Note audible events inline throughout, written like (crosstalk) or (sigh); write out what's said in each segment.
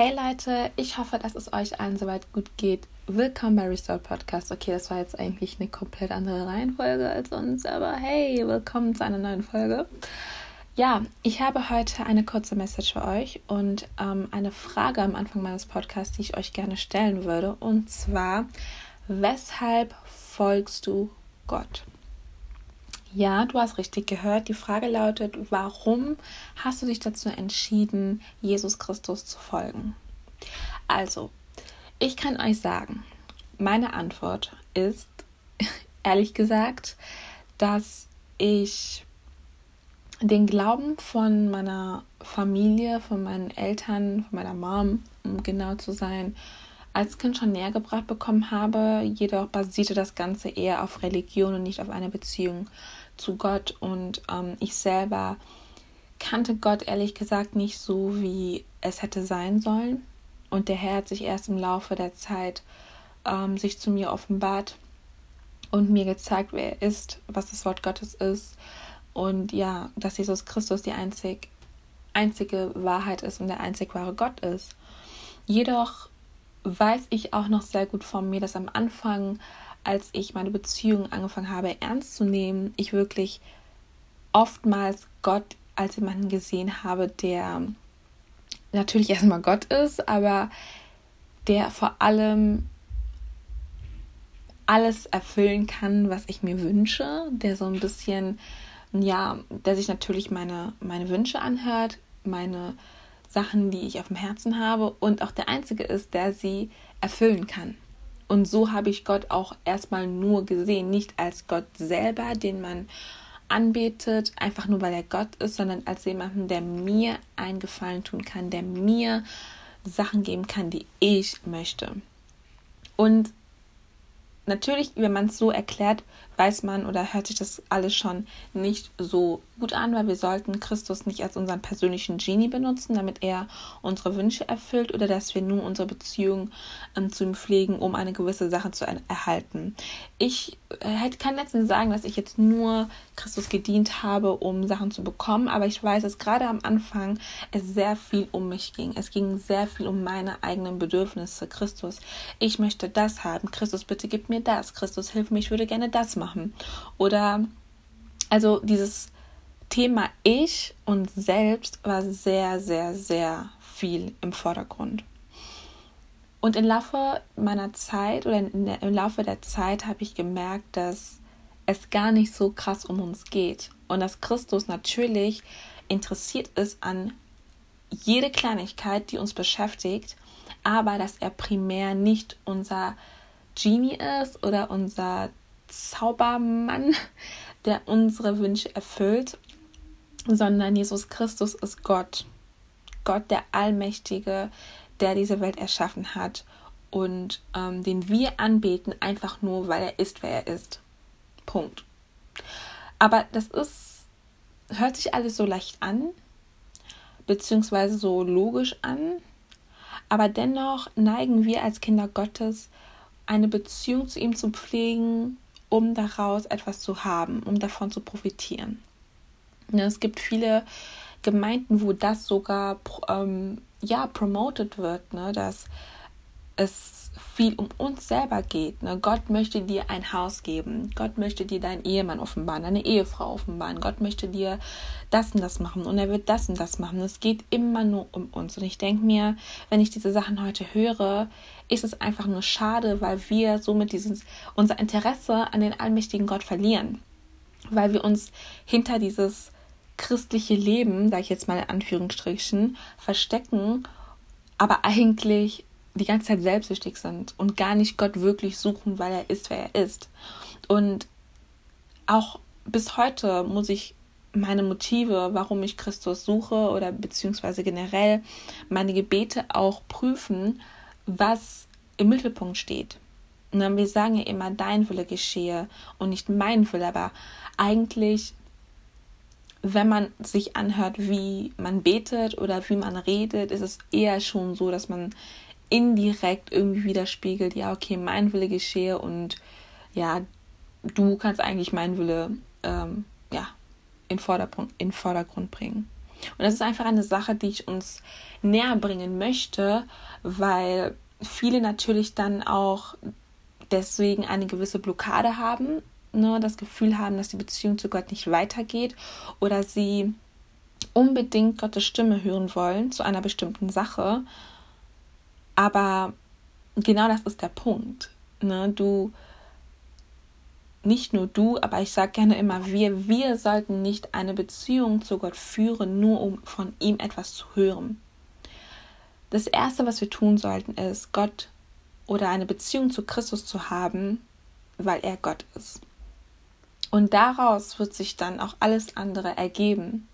Hey Leute, ich hoffe, dass es euch allen soweit gut geht. Willkommen bei Restore Podcast. Okay, das war jetzt eigentlich eine komplett andere Reihenfolge als sonst, aber hey, willkommen zu einer neuen Folge. Ja, ich habe heute eine kurze Message für euch und ähm, eine Frage am Anfang meines Podcasts, die ich euch gerne stellen würde. Und zwar, weshalb folgst du Gott? Ja, du hast richtig gehört. Die Frage lautet, warum hast du dich dazu entschieden, Jesus Christus zu folgen? Also, ich kann euch sagen, meine Antwort ist, (laughs) ehrlich gesagt, dass ich den Glauben von meiner Familie, von meinen Eltern, von meiner Mom, um genau zu sein, als Kind schon näher gebracht bekommen habe. Jedoch basierte das Ganze eher auf Religion und nicht auf einer Beziehung zu Gott. Und ähm, ich selber kannte Gott ehrlich gesagt nicht so, wie es hätte sein sollen. Und der Herr hat sich erst im Laufe der Zeit ähm, sich zu mir offenbart und mir gezeigt, wer er ist, was das Wort Gottes ist. Und ja, dass Jesus Christus die einzig, einzige Wahrheit ist und der einzig wahre Gott ist. Jedoch weiß ich auch noch sehr gut von mir, dass am Anfang als ich meine Beziehung angefangen habe ernst zu nehmen, ich wirklich oftmals Gott als jemanden gesehen habe, der natürlich erstmal Gott ist, aber der vor allem alles erfüllen kann, was ich mir wünsche, der so ein bisschen, ja, der sich natürlich meine, meine Wünsche anhört, meine Sachen, die ich auf dem Herzen habe und auch der Einzige ist, der sie erfüllen kann. Und so habe ich Gott auch erstmal nur gesehen, nicht als Gott selber, den man anbetet, einfach nur weil er Gott ist, sondern als jemanden, der mir einen Gefallen tun kann, der mir Sachen geben kann, die ich möchte. Und natürlich, wenn man es so erklärt, weiß man oder hört sich das alles schon nicht so gut an, weil wir sollten Christus nicht als unseren persönlichen Genie benutzen, damit er unsere Wünsche erfüllt oder dass wir nur unsere Beziehung ähm, zu ihm pflegen, um eine gewisse Sache zu erhalten. Ich äh, kann letztens sagen, dass ich jetzt nur Christus gedient habe, um Sachen zu bekommen, aber ich weiß, dass gerade am Anfang es sehr viel um mich ging. Es ging sehr viel um meine eigenen Bedürfnisse. Christus, ich möchte das haben. Christus, bitte gib mir das. Christus, hilf mir, ich würde gerne das machen machen. Oder also dieses Thema Ich und Selbst war sehr, sehr, sehr viel im Vordergrund. Und im Laufe meiner Zeit oder der, im Laufe der Zeit habe ich gemerkt, dass es gar nicht so krass um uns geht und dass Christus natürlich interessiert ist an jede Kleinigkeit, die uns beschäftigt, aber dass er primär nicht unser Genie ist oder unser Zaubermann, der unsere Wünsche erfüllt, sondern Jesus Christus ist Gott. Gott, der Allmächtige, der diese Welt erschaffen hat und ähm, den wir anbeten, einfach nur, weil er ist, wer er ist. Punkt. Aber das ist, hört sich alles so leicht an, beziehungsweise so logisch an, aber dennoch neigen wir als Kinder Gottes, eine Beziehung zu ihm zu pflegen, um daraus etwas zu haben, um davon zu profitieren. Es gibt viele Gemeinden, wo das sogar ähm, ja promoted wird, ne, dass es viel um uns selber geht. Ne? Gott möchte dir ein Haus geben. Gott möchte dir deinen Ehemann offenbaren, deine Ehefrau offenbaren. Gott möchte dir das und das machen und er wird das und das machen. Es geht immer nur um uns. Und ich denke mir, wenn ich diese Sachen heute höre, ist es einfach nur schade, weil wir somit dieses, unser Interesse an den allmächtigen Gott verlieren. Weil wir uns hinter dieses christliche Leben, sage ich jetzt mal in Anführungsstrichen, verstecken, aber eigentlich die ganze Zeit selbstsüchtig sind und gar nicht Gott wirklich suchen, weil er ist, wer er ist. Und auch bis heute muss ich meine Motive, warum ich Christus suche oder beziehungsweise generell meine Gebete auch prüfen, was im Mittelpunkt steht. Und wir sagen ja immer, dein Wille geschehe und nicht mein Wille, aber eigentlich, wenn man sich anhört, wie man betet oder wie man redet, ist es eher schon so, dass man indirekt irgendwie widerspiegelt, ja, okay, mein Wille geschehe und ja, du kannst eigentlich meinen Wille ähm, ja, in Vordergrund, in Vordergrund bringen. Und das ist einfach eine Sache, die ich uns näher bringen möchte, weil viele natürlich dann auch deswegen eine gewisse Blockade haben, ne, das Gefühl haben, dass die Beziehung zu Gott nicht weitergeht oder sie unbedingt Gottes Stimme hören wollen zu einer bestimmten Sache. Aber genau das ist der Punkt. Ne? Du, nicht nur du, aber ich sage gerne immer wir, wir sollten nicht eine Beziehung zu Gott führen, nur um von ihm etwas zu hören. Das Erste, was wir tun sollten, ist, Gott oder eine Beziehung zu Christus zu haben, weil er Gott ist. Und daraus wird sich dann auch alles andere ergeben.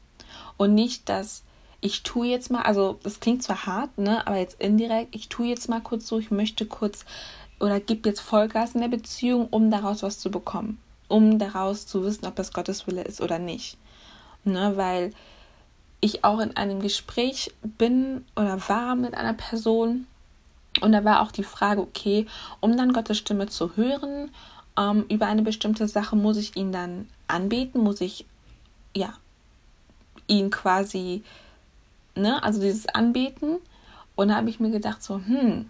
Und nicht, dass ich tue jetzt mal, also das klingt zwar hart, ne, aber jetzt indirekt, ich tue jetzt mal kurz so, ich möchte kurz oder gebe jetzt Vollgas in der Beziehung, um daraus was zu bekommen. Um daraus zu wissen, ob das Gottes Wille ist oder nicht. Ne, weil ich auch in einem Gespräch bin oder war mit einer Person und da war auch die Frage, okay, um dann Gottes Stimme zu hören ähm, über eine bestimmte Sache, muss ich ihn dann anbeten, muss ich ja ihn quasi, ne, also dieses Anbeten. Und da habe ich mir gedacht, so, hm,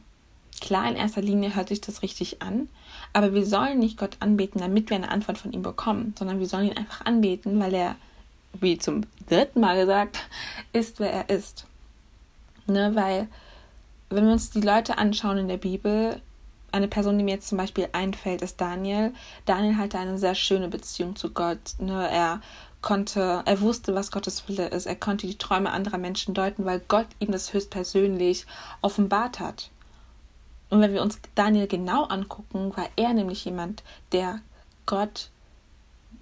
klar, in erster Linie hört sich das richtig an, aber wir sollen nicht Gott anbeten, damit wir eine Antwort von ihm bekommen, sondern wir sollen ihn einfach anbeten, weil er, wie zum dritten Mal gesagt, (laughs) ist, wer er ist. Ne, weil, wenn wir uns die Leute anschauen in der Bibel, eine Person, die mir jetzt zum Beispiel einfällt, ist Daniel. Daniel hatte eine sehr schöne Beziehung zu Gott. Ne? Er konnte, er wusste, was Gottes Wille ist. Er konnte die Träume anderer Menschen deuten, weil Gott ihm das höchstpersönlich offenbart hat. Und wenn wir uns Daniel genau angucken, war er nämlich jemand, der Gott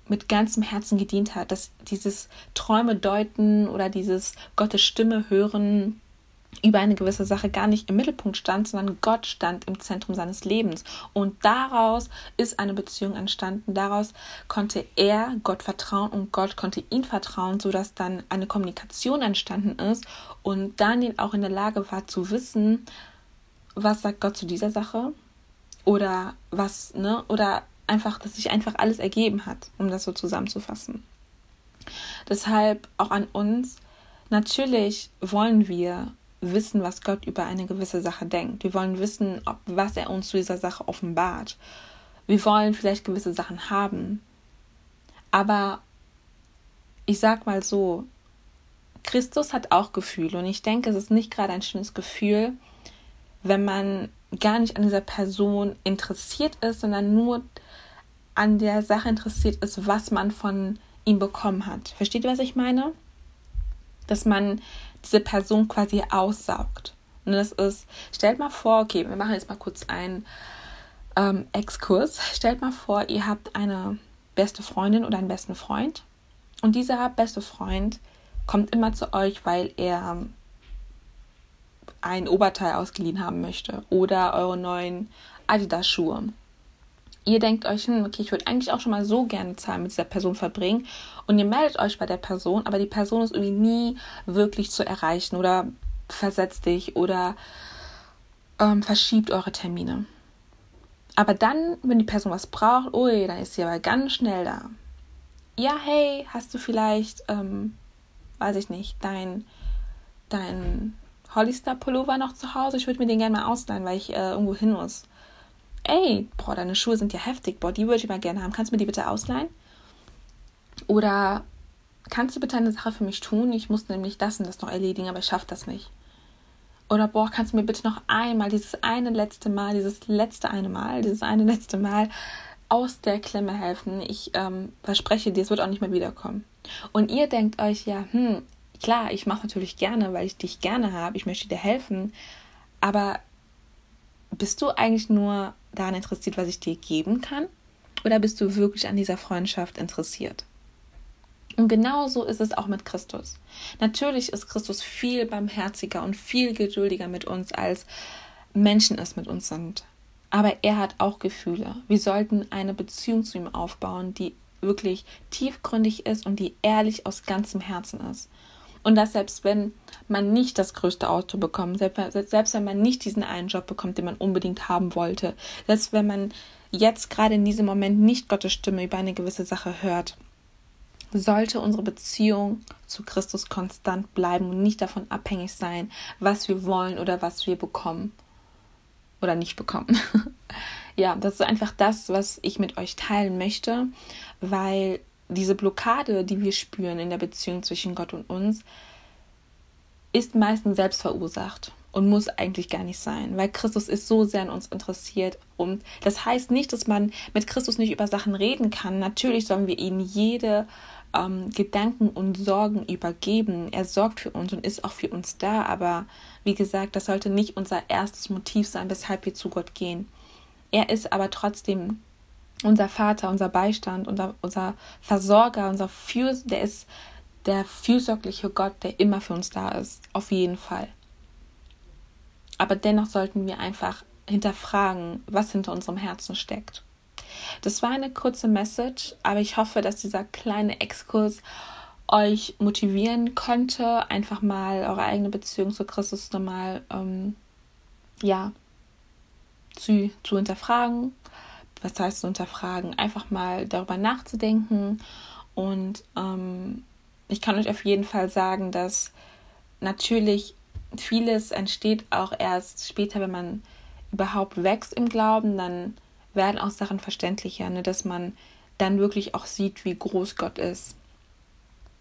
mit ganzem Herzen gedient hat, dass dieses Träume deuten oder dieses Gottes Stimme hören über eine gewisse Sache gar nicht im Mittelpunkt stand, sondern Gott stand im Zentrum seines Lebens. Und daraus ist eine Beziehung entstanden. Daraus konnte er Gott vertrauen und Gott konnte ihn vertrauen, sodass dann eine Kommunikation entstanden ist und Daniel auch in der Lage war zu wissen, was sagt Gott zu dieser Sache oder was, ne, oder einfach, dass sich einfach alles ergeben hat, um das so zusammenzufassen. Deshalb auch an uns, natürlich wollen wir wissen, was Gott über eine gewisse Sache denkt. Wir wollen wissen, ob, was er uns zu dieser Sache offenbart. Wir wollen vielleicht gewisse Sachen haben. Aber ich sag mal so, Christus hat auch Gefühle und ich denke, es ist nicht gerade ein schönes Gefühl, wenn man gar nicht an dieser Person interessiert ist, sondern nur an der Sache interessiert ist, was man von ihm bekommen hat. Versteht ihr, was ich meine? Dass man diese Person quasi aussaugt. Und das ist, stellt mal vor, okay, wir machen jetzt mal kurz einen ähm, Exkurs. Stellt mal vor, ihr habt eine beste Freundin oder einen besten Freund. Und dieser beste Freund kommt immer zu euch, weil er ein Oberteil ausgeliehen haben möchte oder eure neuen Adidas-Schuhe ihr denkt euch, hm, okay, ich würde eigentlich auch schon mal so gerne Zeit mit dieser Person verbringen und ihr meldet euch bei der Person, aber die Person ist irgendwie nie wirklich zu erreichen oder versetzt dich oder ähm, verschiebt eure Termine. Aber dann, wenn die Person was braucht, ui, dann ist sie aber ganz schnell da. Ja, hey, hast du vielleicht, ähm, weiß ich nicht, dein, dein Hollister-Pullover noch zu Hause? Ich würde mir den gerne mal ausleihen, weil ich äh, irgendwo hin muss ey, boah, deine Schuhe sind ja heftig, boah, die würde ich mal gerne haben. Kannst du mir die bitte ausleihen? Oder kannst du bitte eine Sache für mich tun? Ich muss nämlich das und das noch erledigen, aber ich schaffe das nicht. Oder boah, kannst du mir bitte noch einmal, dieses eine letzte Mal, dieses letzte eine Mal, dieses eine letzte Mal aus der Klemme helfen. Ich ähm, verspreche dir, es wird auch nicht mehr wiederkommen. Und ihr denkt euch ja, hm, klar, ich mache natürlich gerne, weil ich dich gerne habe, ich möchte dir helfen, aber bist du eigentlich nur daran interessiert, was ich dir geben kann? Oder bist du wirklich an dieser Freundschaft interessiert? Und genauso ist es auch mit Christus. Natürlich ist Christus viel barmherziger und viel geduldiger mit uns, als Menschen es mit uns sind. Aber er hat auch Gefühle. Wir sollten eine Beziehung zu ihm aufbauen, die wirklich tiefgründig ist und die ehrlich aus ganzem Herzen ist. Und das selbst wenn man nicht das größte Auto bekommt, selbst, selbst wenn man nicht diesen einen Job bekommt, den man unbedingt haben wollte, selbst wenn man jetzt gerade in diesem Moment nicht Gottes Stimme über eine gewisse Sache hört, sollte unsere Beziehung zu Christus konstant bleiben und nicht davon abhängig sein, was wir wollen oder was wir bekommen oder nicht bekommen. (laughs) ja, das ist einfach das, was ich mit euch teilen möchte, weil diese Blockade, die wir spüren in der Beziehung zwischen Gott und uns, ist meistens selbst verursacht und muss eigentlich gar nicht sein, weil Christus ist so sehr an uns interessiert. Und das heißt nicht, dass man mit Christus nicht über Sachen reden kann. Natürlich sollen wir ihm jede ähm, Gedanken und Sorgen übergeben. Er sorgt für uns und ist auch für uns da. Aber wie gesagt, das sollte nicht unser erstes Motiv sein, weshalb wir zu Gott gehen. Er ist aber trotzdem unser Vater, unser Beistand, unser, unser Versorger, unser Fürs, der ist der fürsorgliche Gott, der immer für uns da ist. Auf jeden Fall. Aber dennoch sollten wir einfach hinterfragen, was hinter unserem Herzen steckt. Das war eine kurze Message, aber ich hoffe, dass dieser kleine Exkurs euch motivieren konnte, einfach mal eure eigene Beziehung zu Christus nochmal ähm, ja, zu, zu hinterfragen. Was heißt zu hinterfragen? Einfach mal darüber nachzudenken. Und ähm, ich kann euch auf jeden Fall sagen, dass natürlich vieles entsteht auch erst später, wenn man überhaupt wächst im Glauben, dann werden auch Sachen verständlicher, ne, dass man dann wirklich auch sieht, wie groß Gott ist.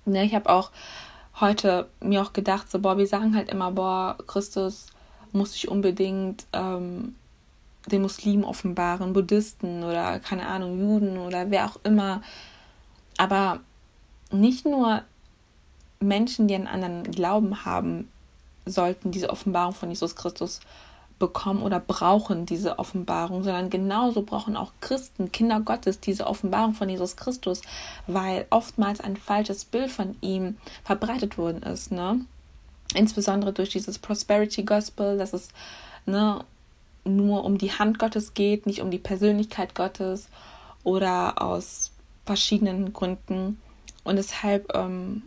Ne, ich habe auch heute mir auch gedacht, so, boah, wir sagen halt immer, boah, Christus muss sich unbedingt ähm, den Muslimen offenbaren, Buddhisten oder keine Ahnung, Juden oder wer auch immer. Aber nicht nur Menschen, die einen anderen Glauben haben, sollten diese Offenbarung von Jesus Christus bekommen oder brauchen diese Offenbarung, sondern genauso brauchen auch Christen, Kinder Gottes, diese Offenbarung von Jesus Christus, weil oftmals ein falsches Bild von ihm verbreitet worden ist, ne? Insbesondere durch dieses Prosperity Gospel, dass es ne, nur um die Hand Gottes geht, nicht um die Persönlichkeit Gottes oder aus verschiedenen Gründen. Und deshalb ähm,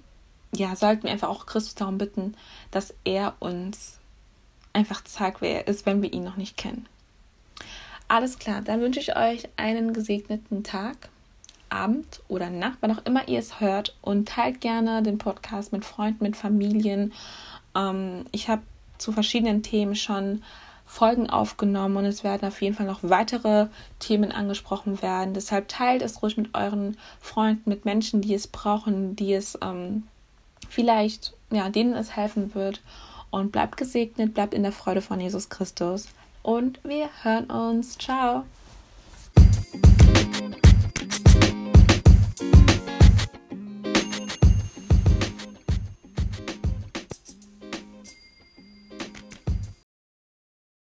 ja, sollten wir einfach auch Christus darum bitten, dass er uns einfach zeigt, wer er ist, wenn wir ihn noch nicht kennen. Alles klar, dann wünsche ich euch einen gesegneten Tag, Abend oder Nacht, wann auch immer ihr es hört und teilt gerne den Podcast mit Freunden, mit Familien. Ähm, ich habe zu verschiedenen Themen schon Folgen aufgenommen und es werden auf jeden Fall noch weitere Themen angesprochen werden. Deshalb teilt es ruhig mit euren Freunden, mit Menschen, die es brauchen, die es ähm, vielleicht, ja, denen es helfen wird. Und bleibt gesegnet, bleibt in der Freude von Jesus Christus. Und wir hören uns. Ciao.